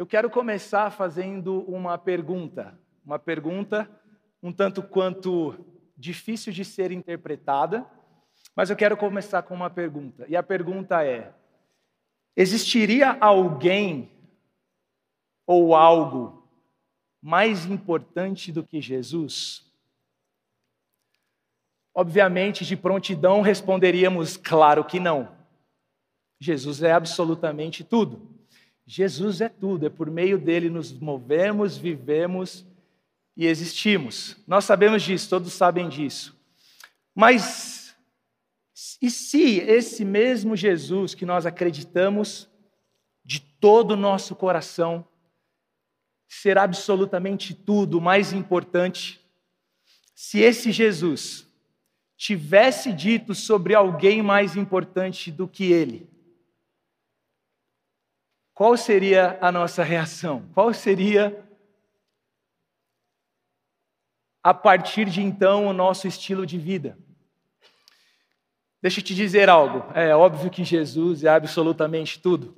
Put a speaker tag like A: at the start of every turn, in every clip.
A: Eu quero começar fazendo uma pergunta, uma pergunta um tanto quanto difícil de ser interpretada, mas eu quero começar com uma pergunta. E a pergunta é: existiria alguém ou algo mais importante do que Jesus? Obviamente, de prontidão responderíamos, claro que não. Jesus é absolutamente tudo. Jesus é tudo, é por meio dele nos movemos, vivemos e existimos. Nós sabemos disso, todos sabem disso. Mas e se esse mesmo Jesus que nós acreditamos de todo o nosso coração ser absolutamente tudo, mais importante, se esse Jesus tivesse dito sobre alguém mais importante do que ele, qual seria a nossa reação? Qual seria, a partir de então, o nosso estilo de vida? Deixa eu te dizer algo. É óbvio que Jesus é absolutamente tudo.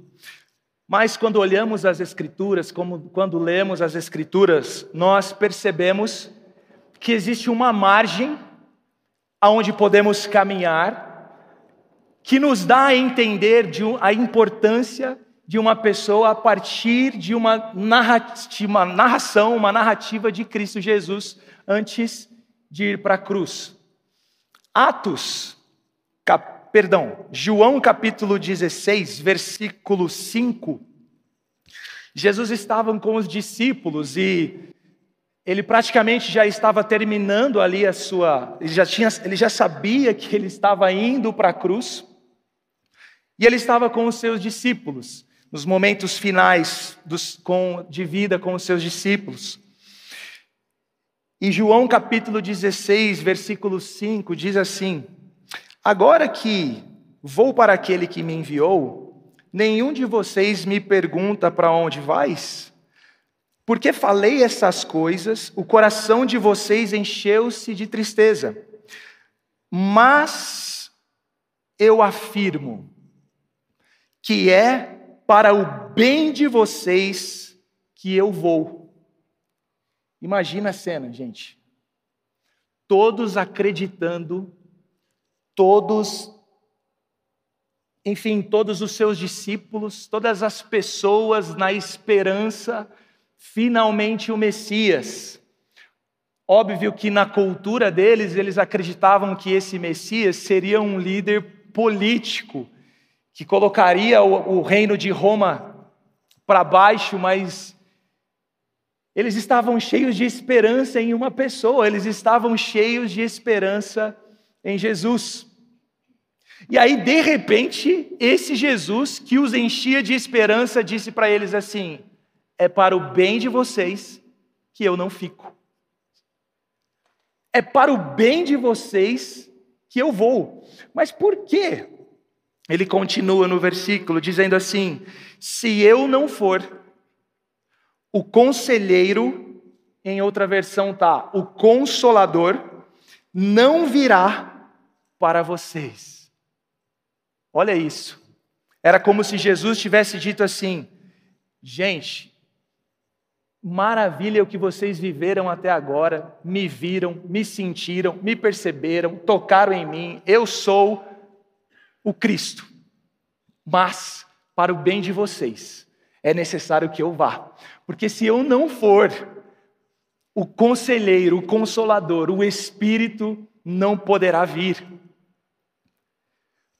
A: Mas quando olhamos as Escrituras, como quando lemos as Escrituras, nós percebemos que existe uma margem aonde podemos caminhar, que nos dá a entender de a importância de uma pessoa a partir de uma, uma narração, uma narrativa de Cristo Jesus antes de ir para a cruz. Atos, cap, perdão, João capítulo 16, versículo 5. Jesus estava com os discípulos e ele praticamente já estava terminando ali a sua, ele já tinha, ele já sabia que ele estava indo para a cruz. E ele estava com os seus discípulos nos momentos finais dos, com, de vida com os seus discípulos. E João capítulo 16, versículo 5 diz assim: Agora que vou para aquele que me enviou, nenhum de vocês me pergunta para onde vais? Porque falei essas coisas, o coração de vocês encheu-se de tristeza. Mas eu afirmo que é para o bem de vocês que eu vou. Imagina a cena, gente. Todos acreditando, todos, enfim, todos os seus discípulos, todas as pessoas na esperança, finalmente o Messias. Óbvio que na cultura deles, eles acreditavam que esse Messias seria um líder político, que colocaria o, o reino de Roma para baixo, mas eles estavam cheios de esperança em uma pessoa, eles estavam cheios de esperança em Jesus. E aí, de repente, esse Jesus que os enchia de esperança disse para eles assim: É para o bem de vocês que eu não fico. É para o bem de vocês que eu vou. Mas por quê? Ele continua no versículo dizendo assim: Se eu não for, o conselheiro, em outra versão tá, o consolador, não virá para vocês. Olha isso. Era como se Jesus tivesse dito assim: gente, maravilha o que vocês viveram até agora, me viram, me sentiram, me perceberam, tocaram em mim, eu sou o Cristo. Mas, para o bem de vocês, é necessário que eu vá. Porque se eu não for, o conselheiro, o consolador, o Espírito não poderá vir.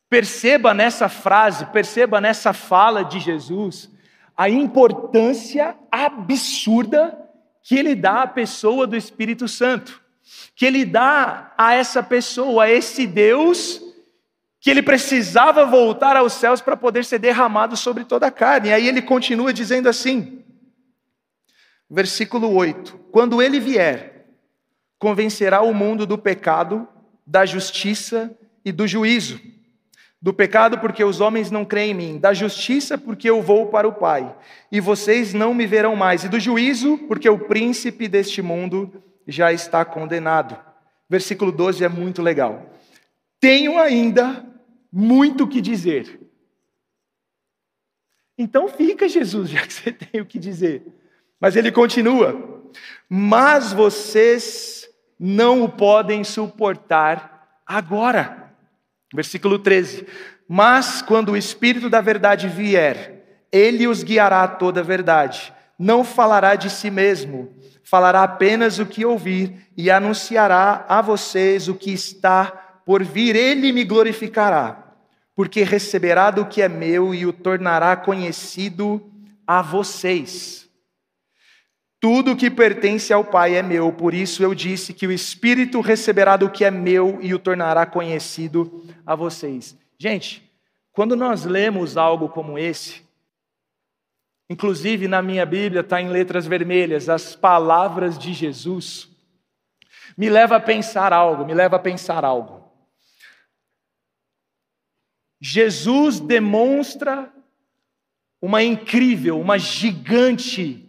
A: Perceba nessa frase, perceba nessa fala de Jesus a importância absurda que ele dá à pessoa do Espírito Santo, que ele dá a essa pessoa, a esse Deus que ele precisava voltar aos céus para poder ser derramado sobre toda a carne. E aí ele continua dizendo assim, versículo 8: Quando ele vier, convencerá o mundo do pecado, da justiça e do juízo. Do pecado, porque os homens não creem em mim, da justiça, porque eu vou para o Pai, e vocês não me verão mais, e do juízo, porque o príncipe deste mundo já está condenado. Versículo 12 é muito legal. Tenho ainda muito o que dizer. Então fica, Jesus, já que você tem o que dizer. Mas ele continua: Mas vocês não o podem suportar agora. Versículo 13: Mas quando o Espírito da Verdade vier, ele os guiará a toda a verdade. Não falará de si mesmo, falará apenas o que ouvir e anunciará a vocês o que está por vir. Ele me glorificará porque receberá do que é meu e o tornará conhecido a vocês. Tudo que pertence ao Pai é meu, por isso eu disse que o Espírito receberá do que é meu e o tornará conhecido a vocês. Gente, quando nós lemos algo como esse, inclusive na minha Bíblia está em letras vermelhas, as palavras de Jesus, me leva a pensar algo, me leva a pensar algo. Jesus demonstra uma incrível, uma gigante,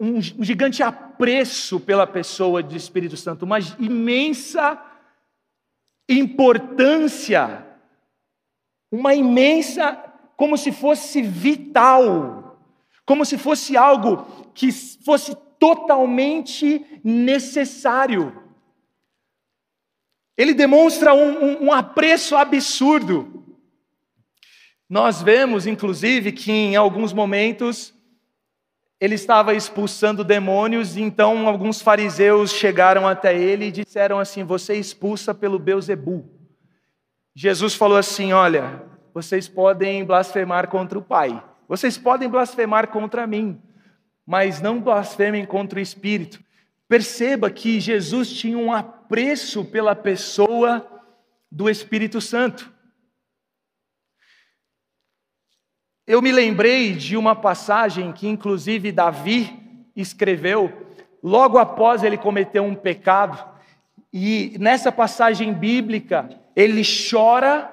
A: um gigante apreço pela pessoa do Espírito Santo, uma imensa importância, uma imensa, como se fosse vital, como se fosse algo que fosse totalmente necessário. Ele demonstra um, um, um apreço absurdo. Nós vemos, inclusive, que em alguns momentos ele estava expulsando demônios, e então alguns fariseus chegaram até ele e disseram assim: Você expulsa pelo Beuzebu. Jesus falou assim: Olha, vocês podem blasfemar contra o Pai, vocês podem blasfemar contra mim, mas não blasfemem contra o Espírito. Perceba que Jesus tinha um apreço pela pessoa do Espírito Santo. Eu me lembrei de uma passagem que, inclusive, Davi escreveu logo após ele cometer um pecado, e nessa passagem bíblica, ele chora,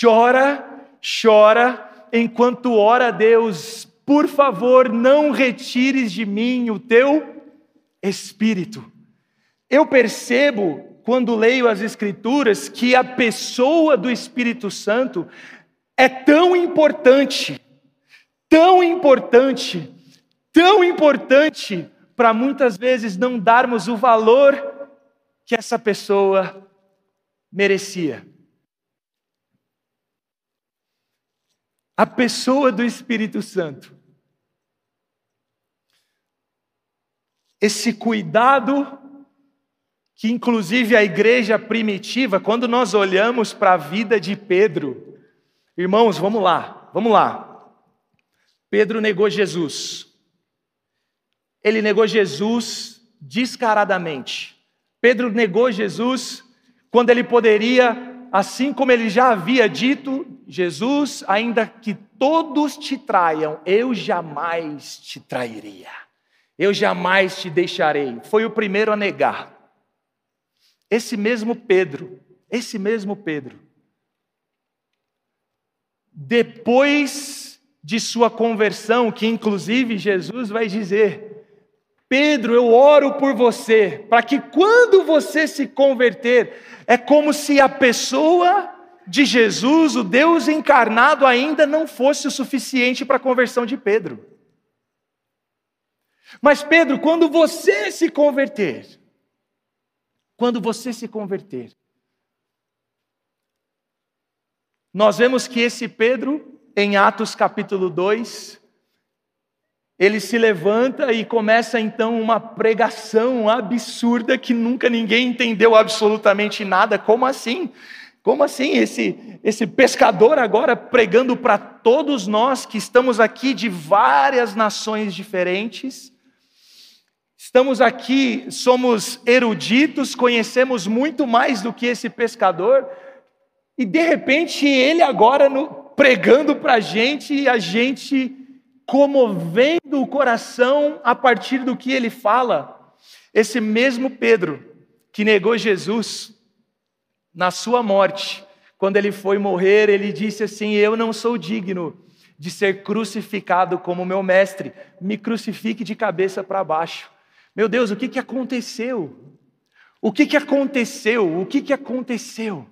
A: chora, chora, enquanto ora a Deus: por favor, não retires de mim o teu Espírito. Eu percebo, quando leio as Escrituras, que a pessoa do Espírito Santo é tão importante, tão importante, tão importante, para muitas vezes não darmos o valor que essa pessoa merecia. A pessoa do Espírito Santo esse cuidado que, inclusive, a igreja primitiva, quando nós olhamos para a vida de Pedro, irmãos, vamos lá, vamos lá. Pedro negou Jesus. Ele negou Jesus descaradamente. Pedro negou Jesus quando ele poderia, assim como ele já havia dito, Jesus, ainda que todos te traiam, eu jamais te trairia eu jamais te deixarei. Foi o primeiro a negar. Esse mesmo Pedro, esse mesmo Pedro, depois de sua conversão, que inclusive Jesus vai dizer: Pedro, eu oro por você, para que quando você se converter, é como se a pessoa de Jesus, o Deus encarnado, ainda não fosse o suficiente para a conversão de Pedro. Mas Pedro, quando você se converter, quando você se converter, nós vemos que esse Pedro, em Atos capítulo 2, ele se levanta e começa então uma pregação absurda que nunca ninguém entendeu absolutamente nada. Como assim? Como assim? Esse, esse pescador agora pregando para todos nós que estamos aqui de várias nações diferentes Estamos aqui, somos eruditos, conhecemos muito mais do que esse pescador, e de repente ele agora no, pregando para a gente e a gente comovendo o coração a partir do que ele fala. Esse mesmo Pedro que negou Jesus na sua morte, quando ele foi morrer, ele disse assim: Eu não sou digno de ser crucificado como meu mestre, me crucifique de cabeça para baixo. Meu Deus, o que, que aconteceu? O que, que aconteceu? O que, que aconteceu?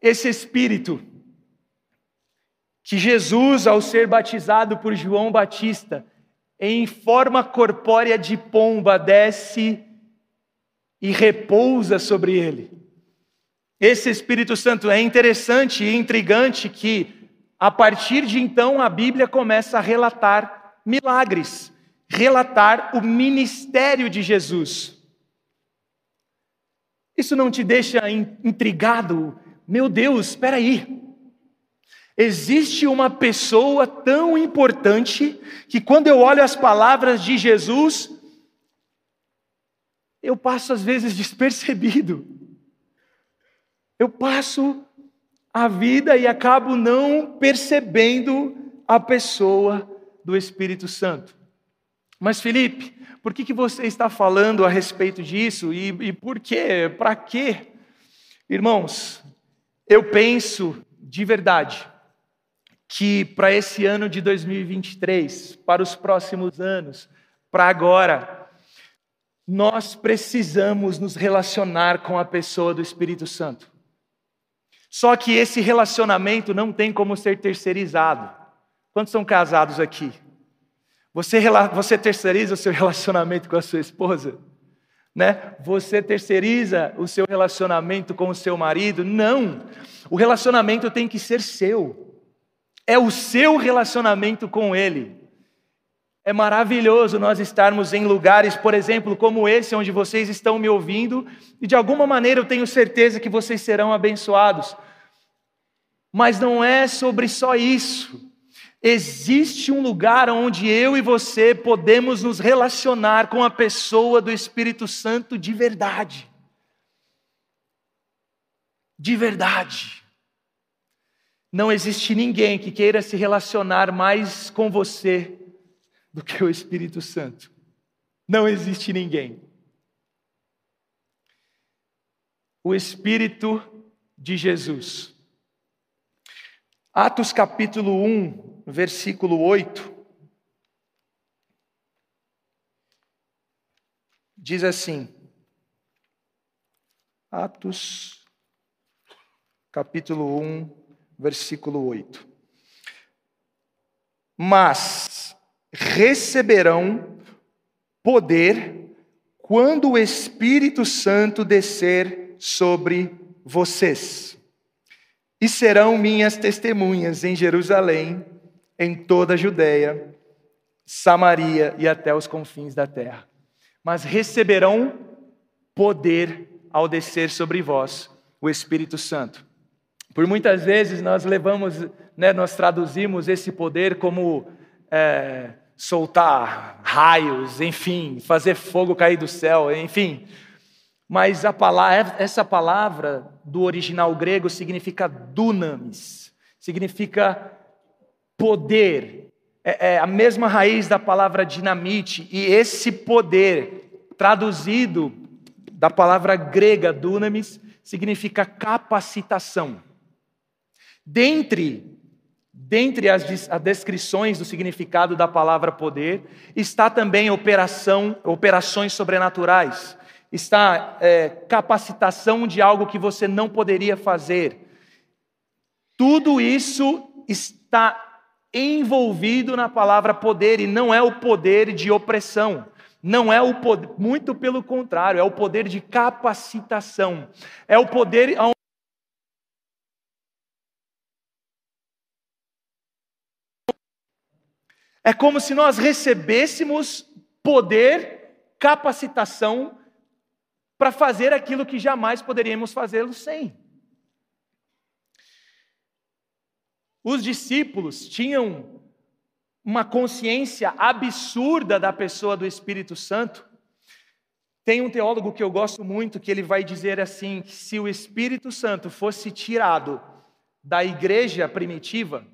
A: Esse espírito que Jesus, ao ser batizado por João Batista, em forma corpórea de pomba, desce e repousa sobre ele. Esse Espírito Santo é interessante e intrigante que, a partir de então, a Bíblia começa a relatar milagres, relatar o ministério de Jesus. Isso não te deixa intrigado? Meu Deus, espera aí. Existe uma pessoa tão importante que quando eu olho as palavras de Jesus, eu passo às vezes despercebido. Eu passo a vida e acabo não percebendo a pessoa do Espírito Santo. Mas Felipe, por que, que você está falando a respeito disso e, e por quê? Para quê? Irmãos, eu penso de verdade que para esse ano de 2023, para os próximos anos, para agora, nós precisamos nos relacionar com a pessoa do Espírito Santo. Só que esse relacionamento não tem como ser terceirizado. Quantos são casados aqui? Você, você terceiriza o seu relacionamento com a sua esposa? Né? Você terceiriza o seu relacionamento com o seu marido? Não. O relacionamento tem que ser seu é o seu relacionamento com Ele. É maravilhoso nós estarmos em lugares, por exemplo, como esse, onde vocês estão me ouvindo, e de alguma maneira eu tenho certeza que vocês serão abençoados. Mas não é sobre só isso. Existe um lugar onde eu e você podemos nos relacionar com a pessoa do Espírito Santo de verdade. De verdade. Não existe ninguém que queira se relacionar mais com você do que o Espírito Santo. Não existe ninguém. O Espírito de Jesus. Atos capítulo 1, versículo 8. Diz assim: Atos capítulo 1, versículo 8. Mas receberão poder quando o Espírito Santo descer sobre vocês. E serão minhas testemunhas em Jerusalém, em toda a Judéia, Samaria e até os confins da terra. Mas receberão poder ao descer sobre vós o Espírito Santo. Por muitas vezes nós levamos, né, nós traduzimos esse poder como é, soltar raios, enfim, fazer fogo cair do céu, enfim. Mas palavra, essa palavra do original grego significa dunamis, significa poder. É, é a mesma raiz da palavra dinamite, e esse poder, traduzido da palavra grega dunamis, significa capacitação. Dentre, dentre as, as descrições do significado da palavra poder, está também operação, operações sobrenaturais, está é, capacitação de algo que você não poderia fazer. Tudo isso está envolvido na palavra poder e não é o poder de opressão. Não é o poder, muito pelo contrário, é o poder de capacitação. É o poder É como se nós recebêssemos poder, capacitação para fazer aquilo que jamais poderíamos fazê-lo sem. Os discípulos tinham uma consciência absurda da pessoa do Espírito Santo. Tem um teólogo que eu gosto muito que ele vai dizer assim: que se o Espírito Santo fosse tirado da igreja primitiva,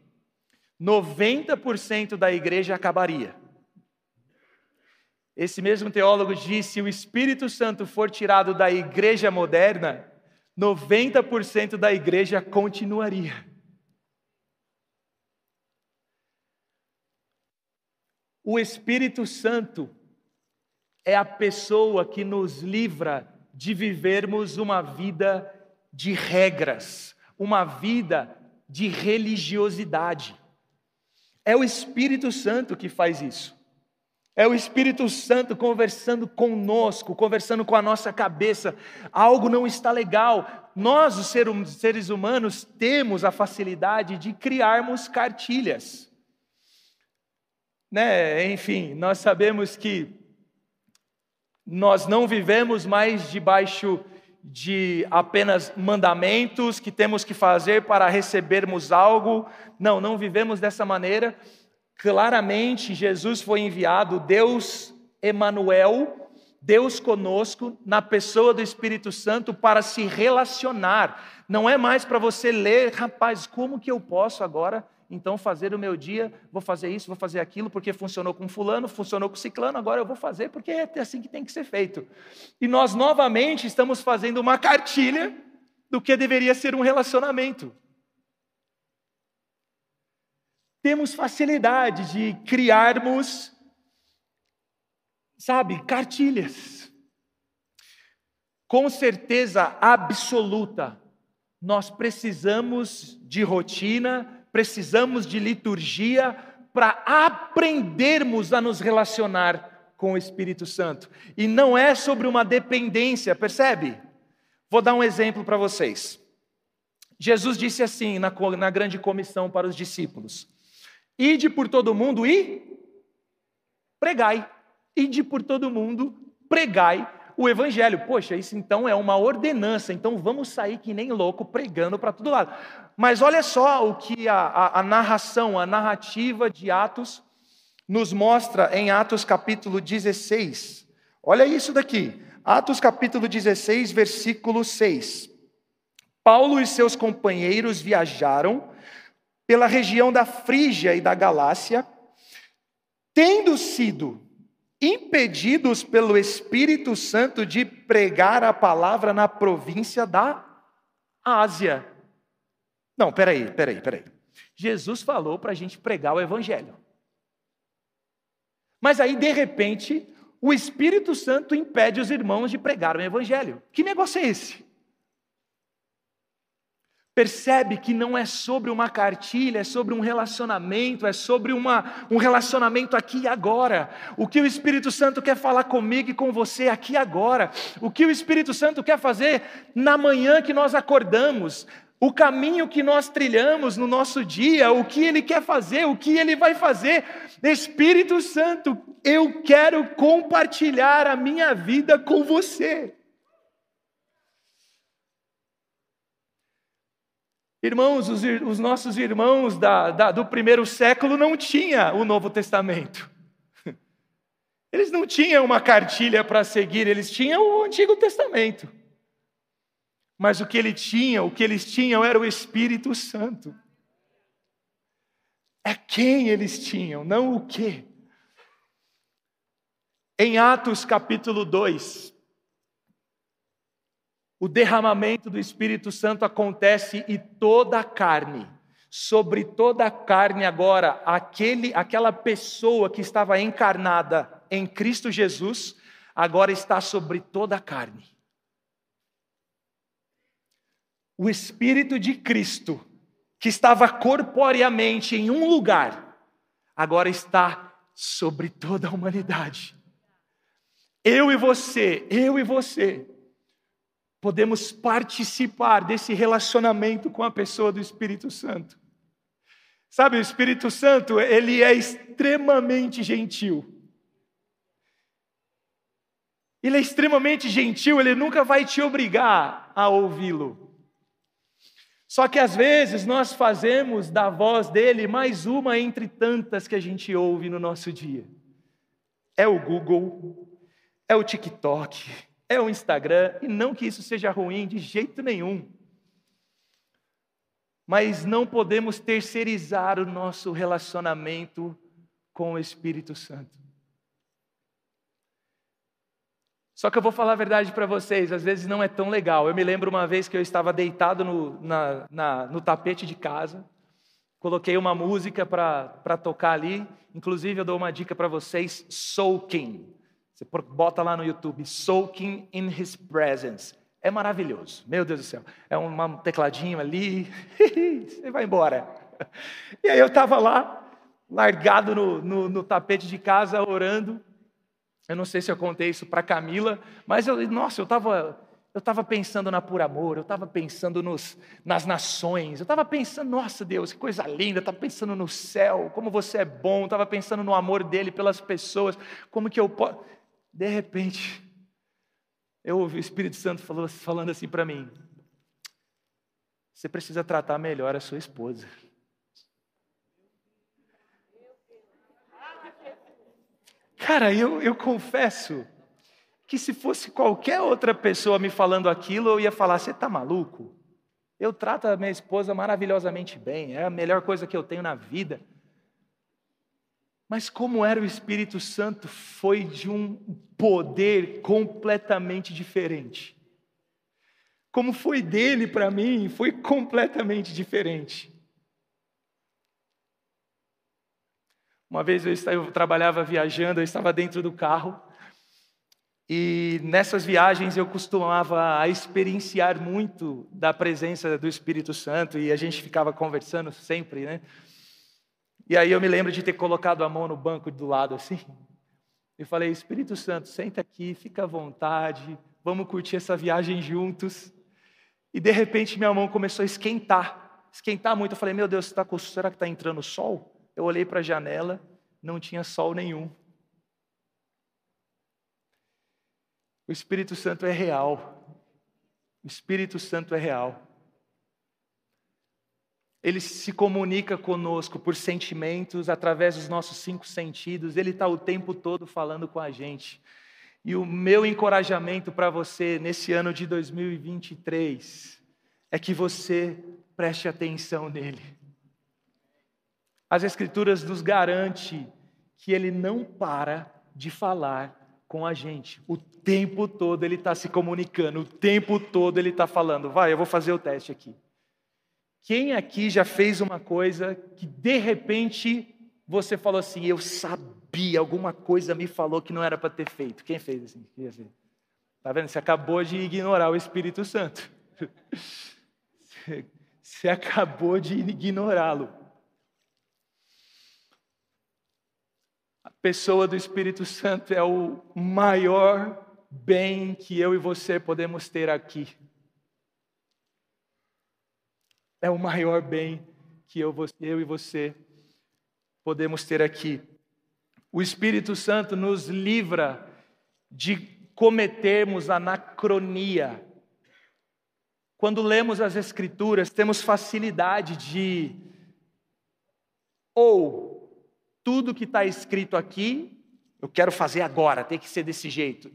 A: 90% da igreja acabaria. Esse mesmo teólogo disse: se o Espírito Santo for tirado da igreja moderna, 90% da igreja continuaria. O Espírito Santo é a pessoa que nos livra de vivermos uma vida de regras, uma vida de religiosidade. É o Espírito Santo que faz isso. É o Espírito Santo conversando conosco, conversando com a nossa cabeça. Algo não está legal. Nós, os seres humanos, temos a facilidade de criarmos cartilhas. Né? Enfim, nós sabemos que nós não vivemos mais debaixo de apenas mandamentos que temos que fazer para recebermos algo. Não, não vivemos dessa maneira. Claramente, Jesus foi enviado, Deus Emanuel, Deus conosco, na pessoa do Espírito Santo, para se relacionar. Não é mais para você ler, rapaz, como que eu posso agora então fazer o meu dia, vou fazer isso, vou fazer aquilo, porque funcionou com fulano, funcionou com ciclano, agora eu vou fazer porque é assim que tem que ser feito. E nós novamente estamos fazendo uma cartilha do que deveria ser um relacionamento. temos facilidade de criarmos, sabe, cartilhas. Com certeza absoluta, nós precisamos de rotina, precisamos de liturgia para aprendermos a nos relacionar com o Espírito Santo. E não é sobre uma dependência, percebe? Vou dar um exemplo para vocês. Jesus disse assim na, na grande comissão para os discípulos: Ide por todo mundo e pregai. Ide por todo mundo, pregai o evangelho. Poxa, isso então é uma ordenança, então vamos sair que nem louco pregando para todo lado. Mas olha só o que a, a, a, narração, a narrativa de Atos nos mostra em Atos capítulo 16. Olha isso daqui. Atos capítulo 16, versículo 6. Paulo e seus companheiros viajaram pela região da Frígia e da Galácia, tendo sido impedidos pelo Espírito Santo de pregar a palavra na província da Ásia. Não, peraí, peraí, peraí. Jesus falou para a gente pregar o Evangelho. Mas aí, de repente, o Espírito Santo impede os irmãos de pregar o Evangelho. Que negócio é esse? Percebe que não é sobre uma cartilha, é sobre um relacionamento, é sobre uma, um relacionamento aqui e agora. O que o Espírito Santo quer falar comigo e com você aqui e agora. O que o Espírito Santo quer fazer na manhã que nós acordamos. O caminho que nós trilhamos no nosso dia, o que Ele quer fazer, o que Ele vai fazer. Espírito Santo, eu quero compartilhar a minha vida com você. Irmãos, os, os nossos irmãos da, da, do primeiro século não tinham o Novo Testamento. Eles não tinham uma cartilha para seguir, eles tinham o Antigo Testamento. Mas o que ele tinha, o que eles tinham era o Espírito Santo. É quem eles tinham, não o que. Em Atos capítulo 2, o derramamento do Espírito Santo acontece e toda a carne, sobre toda a carne agora, aquele, aquela pessoa que estava encarnada em Cristo Jesus, agora está sobre toda a carne. O Espírito de Cristo, que estava corporeamente em um lugar, agora está sobre toda a humanidade. Eu e você, eu e você, podemos participar desse relacionamento com a pessoa do Espírito Santo. Sabe, o Espírito Santo, ele é extremamente gentil. Ele é extremamente gentil, ele nunca vai te obrigar a ouvi-lo. Só que às vezes nós fazemos da voz dele mais uma entre tantas que a gente ouve no nosso dia. É o Google, é o TikTok, é o Instagram, e não que isso seja ruim de jeito nenhum. Mas não podemos terceirizar o nosso relacionamento com o Espírito Santo. Só que eu vou falar a verdade para vocês, às vezes não é tão legal. Eu me lembro uma vez que eu estava deitado no, na, na, no tapete de casa, coloquei uma música para tocar ali, inclusive eu dou uma dica para vocês: Soaking. Você bota lá no YouTube, Soaking in His Presence. É maravilhoso, meu Deus do céu. É um tecladinho ali, você vai embora. E aí eu estava lá, largado no, no, no, tapete de casa, orando. Eu não sei se eu contei isso para Camila, mas eu, nossa, eu estava eu estava pensando na pura amor, eu estava pensando nos, nas nações, eu estava pensando, nossa Deus, que coisa linda, estava pensando no céu, como você é bom, estava pensando no amor dele pelas pessoas, como que eu posso. De repente, eu ouvi o Espírito Santo falando assim para mim: você precisa tratar melhor a sua esposa. Cara, eu, eu confesso que se fosse qualquer outra pessoa me falando aquilo, eu ia falar: você está maluco? Eu trato a minha esposa maravilhosamente bem, é a melhor coisa que eu tenho na vida. Mas como era o Espírito Santo, foi de um poder completamente diferente. Como foi dele para mim, foi completamente diferente. Uma vez eu, estava, eu trabalhava viajando, eu estava dentro do carro, e nessas viagens eu costumava experienciar muito da presença do Espírito Santo e a gente ficava conversando sempre, né? E aí eu me lembro de ter colocado a mão no banco do lado assim e falei: Espírito Santo, senta aqui, fica à vontade, vamos curtir essa viagem juntos. E de repente minha mão começou a esquentar, esquentar muito. Eu falei: Meu Deus, tá será que está entrando sol? Eu olhei para a janela, não tinha sol nenhum. O Espírito Santo é real. O Espírito Santo é real. Ele se comunica conosco por sentimentos, através dos nossos cinco sentidos. Ele está o tempo todo falando com a gente. E o meu encorajamento para você nesse ano de 2023 é que você preste atenção nele. As Escrituras nos garante que ele não para de falar com a gente. O tempo todo ele está se comunicando, o tempo todo ele está falando. Vai, eu vou fazer o teste aqui. Quem aqui já fez uma coisa que de repente você falou assim: Eu sabia, alguma coisa me falou que não era para ter feito? Quem fez assim? Está vendo? Você acabou de ignorar o Espírito Santo. Você acabou de ignorá-lo. Pessoa do Espírito Santo é o maior bem que eu e você podemos ter aqui. É o maior bem que eu, eu e você podemos ter aqui. O Espírito Santo nos livra de cometermos anacronia. Quando lemos as Escrituras, temos facilidade de ou tudo que está escrito aqui, eu quero fazer agora, tem que ser desse jeito,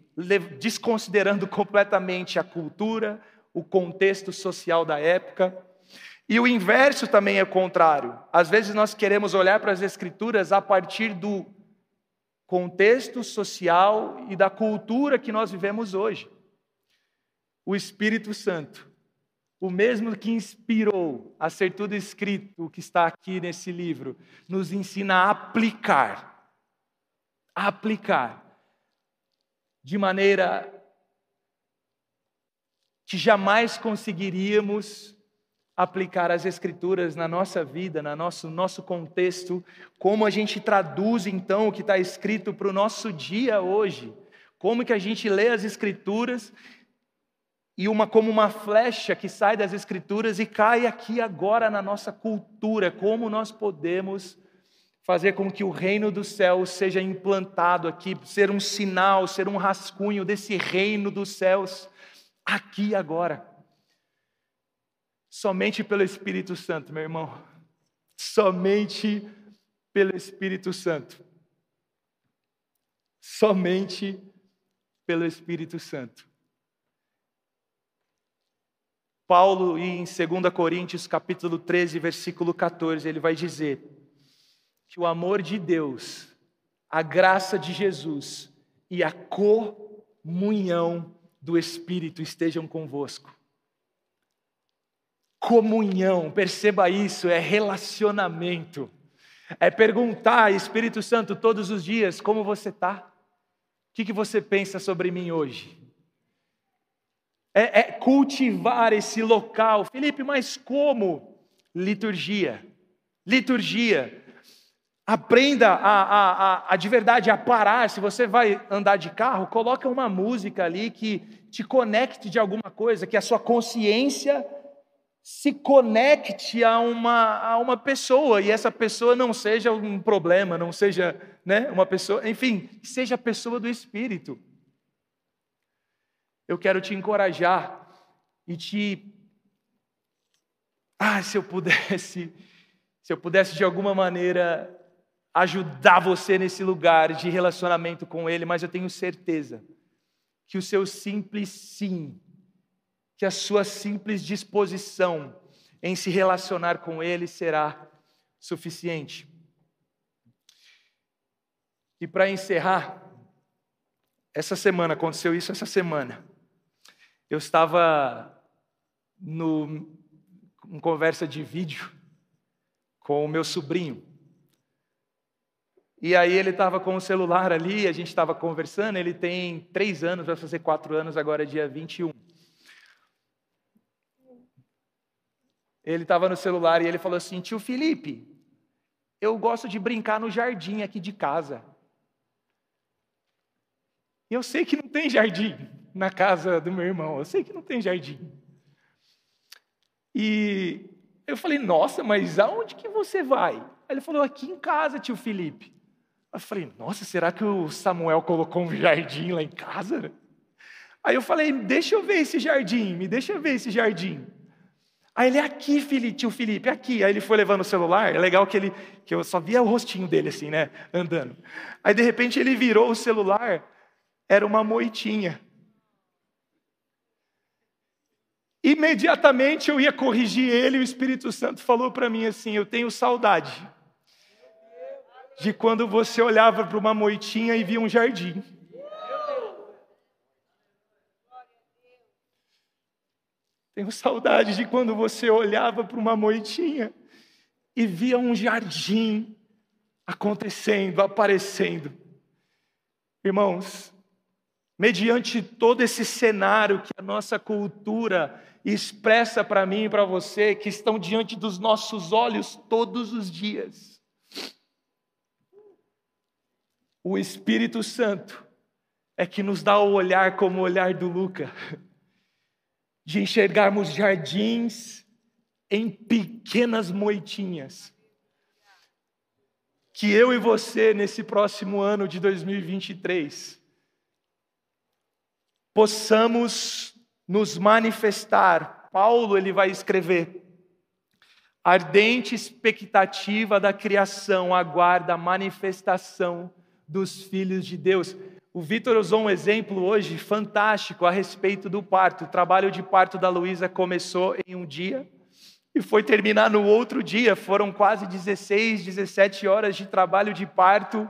A: desconsiderando completamente a cultura, o contexto social da época. E o inverso também é contrário. Às vezes nós queremos olhar para as Escrituras a partir do contexto social e da cultura que nós vivemos hoje. O Espírito Santo o mesmo que inspirou a ser tudo escrito, o que está aqui nesse livro, nos ensina a aplicar, a aplicar, de maneira que jamais conseguiríamos aplicar as Escrituras na nossa vida, no nosso, nosso contexto, como a gente traduz então o que está escrito para o nosso dia hoje, como que a gente lê as Escrituras e uma como uma flecha que sai das escrituras e cai aqui agora na nossa cultura, como nós podemos fazer com que o reino dos céus seja implantado aqui, ser um sinal, ser um rascunho desse reino dos céus aqui agora. Somente pelo Espírito Santo, meu irmão. Somente pelo Espírito Santo. Somente pelo Espírito Santo. Paulo, em 2 Coríntios, capítulo 13, versículo 14, ele vai dizer que o amor de Deus, a graça de Jesus e a comunhão do Espírito estejam convosco. Comunhão, perceba isso, é relacionamento. É perguntar, Espírito Santo, todos os dias, como você está? O que, que você pensa sobre mim hoje? É, é cultivar esse local. Felipe, mas como? Liturgia. Liturgia. Aprenda a, a, a, a, de verdade a parar. Se você vai andar de carro, coloca uma música ali que te conecte de alguma coisa, que a sua consciência se conecte a uma, a uma pessoa e essa pessoa não seja um problema, não seja né, uma pessoa, enfim, seja a pessoa do Espírito. Eu quero te encorajar e te. Ah, se eu pudesse, se eu pudesse de alguma maneira ajudar você nesse lugar de relacionamento com Ele, mas eu tenho certeza que o seu simples sim que a sua simples disposição em se relacionar com Ele será suficiente. E para encerrar, essa semana, aconteceu isso essa semana. Eu estava no, em conversa de vídeo com o meu sobrinho. E aí ele estava com o celular ali, a gente estava conversando, ele tem três anos, vai fazer quatro anos agora, dia 21. Ele estava no celular e ele falou assim: Tio Felipe, eu gosto de brincar no jardim aqui de casa. Eu sei que não tem jardim na casa do meu irmão, eu sei que não tem jardim. E eu falei: Nossa, mas aonde que você vai? Ele falou: Aqui em casa, tio Felipe. Eu falei: Nossa, será que o Samuel colocou um jardim lá em casa? Aí eu falei: Deixa eu ver esse jardim, me deixa ver esse jardim. Aí ele, aqui, Felipe, tio Felipe, aqui. Aí ele foi levando o celular, é legal que ele, que eu só via o rostinho dele assim, né, andando. Aí de repente ele virou o celular, era uma moitinha. Imediatamente eu ia corrigir ele, e o Espírito Santo falou para mim assim: Eu tenho saudade de quando você olhava para uma moitinha e via um jardim. Tenho saudade de quando você olhava para uma moitinha e via um jardim acontecendo, aparecendo. Irmãos, mediante todo esse cenário que a nossa cultura expressa para mim e para você, que estão diante dos nossos olhos todos os dias, o Espírito Santo é que nos dá o olhar como o olhar do Luca de enxergarmos jardins em pequenas moitinhas. Que eu e você, nesse próximo ano de 2023, possamos nos manifestar. Paulo ele vai escrever: ardente expectativa da criação aguarda a manifestação dos filhos de Deus. O Vitor usou um exemplo hoje fantástico a respeito do parto. O trabalho de parto da Luísa começou em um dia e foi terminar no outro dia. Foram quase 16, 17 horas de trabalho de parto.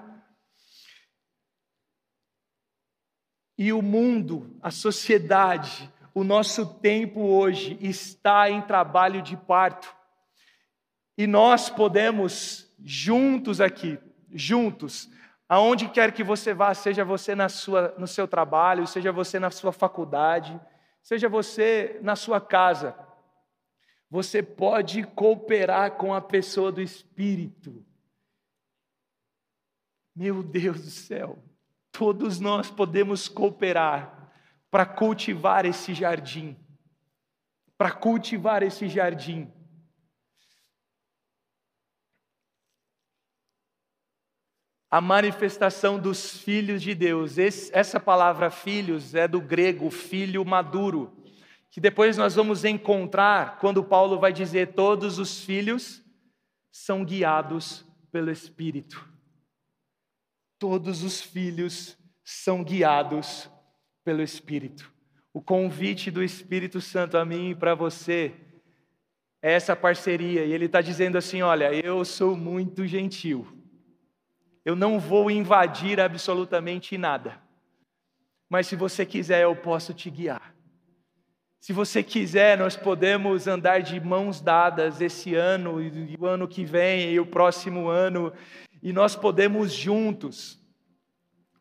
A: E o mundo, a sociedade, o nosso tempo hoje está em trabalho de parto. E nós podemos, juntos aqui, juntos, Aonde quer que você vá, seja você na sua, no seu trabalho, seja você na sua faculdade, seja você na sua casa, você pode cooperar com a pessoa do Espírito. Meu Deus do céu, todos nós podemos cooperar para cultivar esse jardim, para cultivar esse jardim. a manifestação dos filhos de Deus. Esse, essa palavra filhos é do grego filho maduro, que depois nós vamos encontrar quando Paulo vai dizer: todos os filhos são guiados pelo Espírito. Todos os filhos são guiados pelo Espírito. O convite do Espírito Santo a mim e para você é essa parceria, e ele está dizendo assim: olha, eu sou muito gentil eu não vou invadir absolutamente nada. Mas se você quiser, eu posso te guiar. Se você quiser, nós podemos andar de mãos dadas esse ano e o ano que vem e o próximo ano, e nós podemos juntos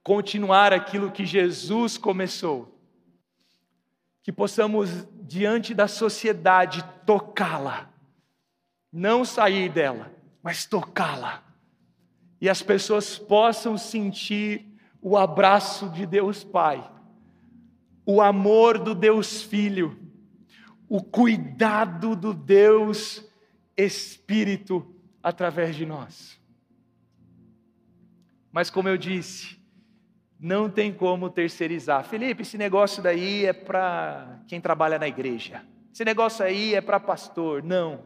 A: continuar aquilo que Jesus começou. que possamos, diante da sociedade, tocá-la, não sair dela, mas tocá-la, e as pessoas possam sentir o abraço de Deus Pai, o amor do Deus Filho, o cuidado do Deus Espírito através de nós. Mas, como eu disse, não tem como terceirizar. Felipe, esse negócio daí é para quem trabalha na igreja. Esse negócio aí é para pastor. Não.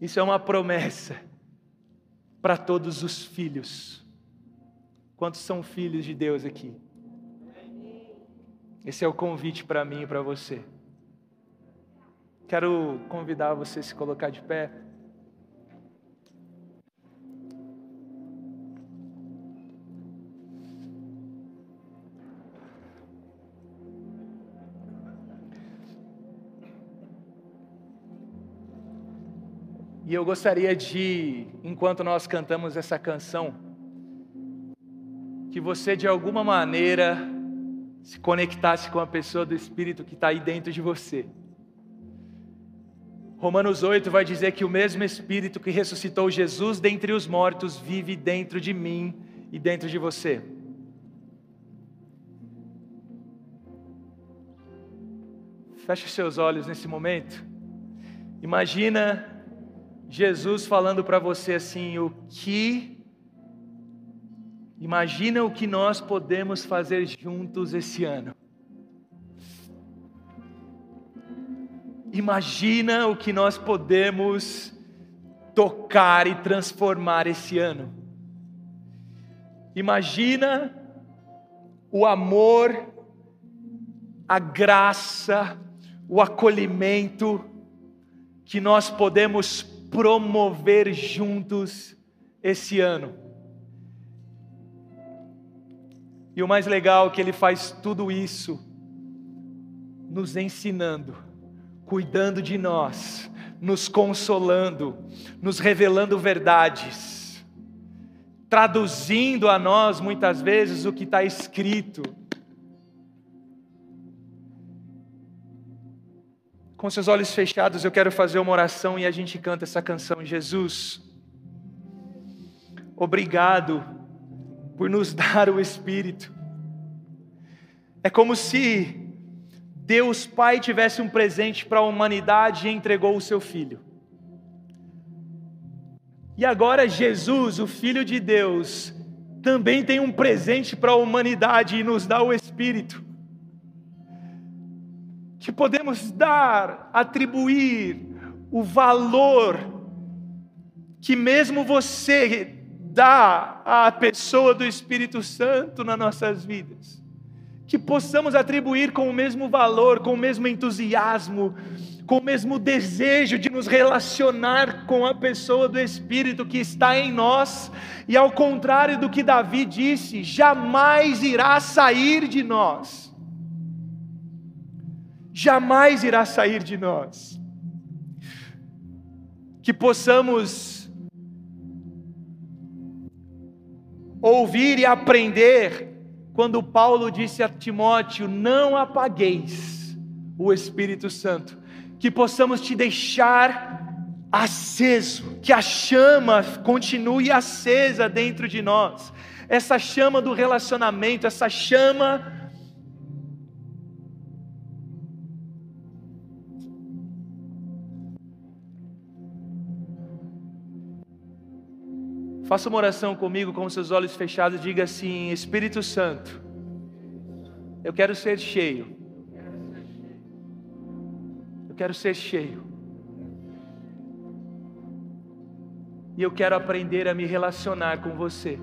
A: Isso é uma promessa para todos os filhos. Quantos são filhos de Deus aqui? Esse é o convite para mim e para você. Quero convidar você a se colocar de pé. E eu gostaria de, enquanto nós cantamos essa canção, que você de alguma maneira se conectasse com a pessoa do Espírito que está aí dentro de você. Romanos 8 vai dizer que o mesmo Espírito que ressuscitou Jesus dentre os mortos vive dentro de mim e dentro de você. Feche seus olhos nesse momento. Imagina Jesus falando para você assim: o que. Imagina o que nós podemos fazer juntos esse ano. Imagina o que nós podemos tocar e transformar esse ano. Imagina o amor, a graça, o acolhimento que nós podemos promover juntos esse ano. E o mais legal é que ele faz tudo isso nos ensinando, cuidando de nós, nos consolando, nos revelando verdades, traduzindo a nós muitas vezes o que está escrito Com seus olhos fechados, eu quero fazer uma oração e a gente canta essa canção. Jesus, obrigado por nos dar o Espírito. É como se Deus Pai tivesse um presente para a humanidade e entregou o seu Filho. E agora Jesus, o Filho de Deus, também tem um presente para a humanidade e nos dá o Espírito que podemos dar, atribuir o valor que mesmo você dá à pessoa do Espírito Santo nas nossas vidas. Que possamos atribuir com o mesmo valor, com o mesmo entusiasmo, com o mesmo desejo de nos relacionar com a pessoa do Espírito que está em nós, e ao contrário do que Davi disse, jamais irá sair de nós jamais irá sair de nós. Que possamos ouvir e aprender quando Paulo disse a Timóteo: Não apagueis o Espírito Santo, que possamos te deixar aceso, que a chama continue acesa dentro de nós, essa chama do relacionamento, essa chama Faça uma oração comigo com seus olhos fechados diga assim: Espírito Santo, eu quero ser cheio. Eu quero ser cheio. E eu quero aprender a me relacionar com você.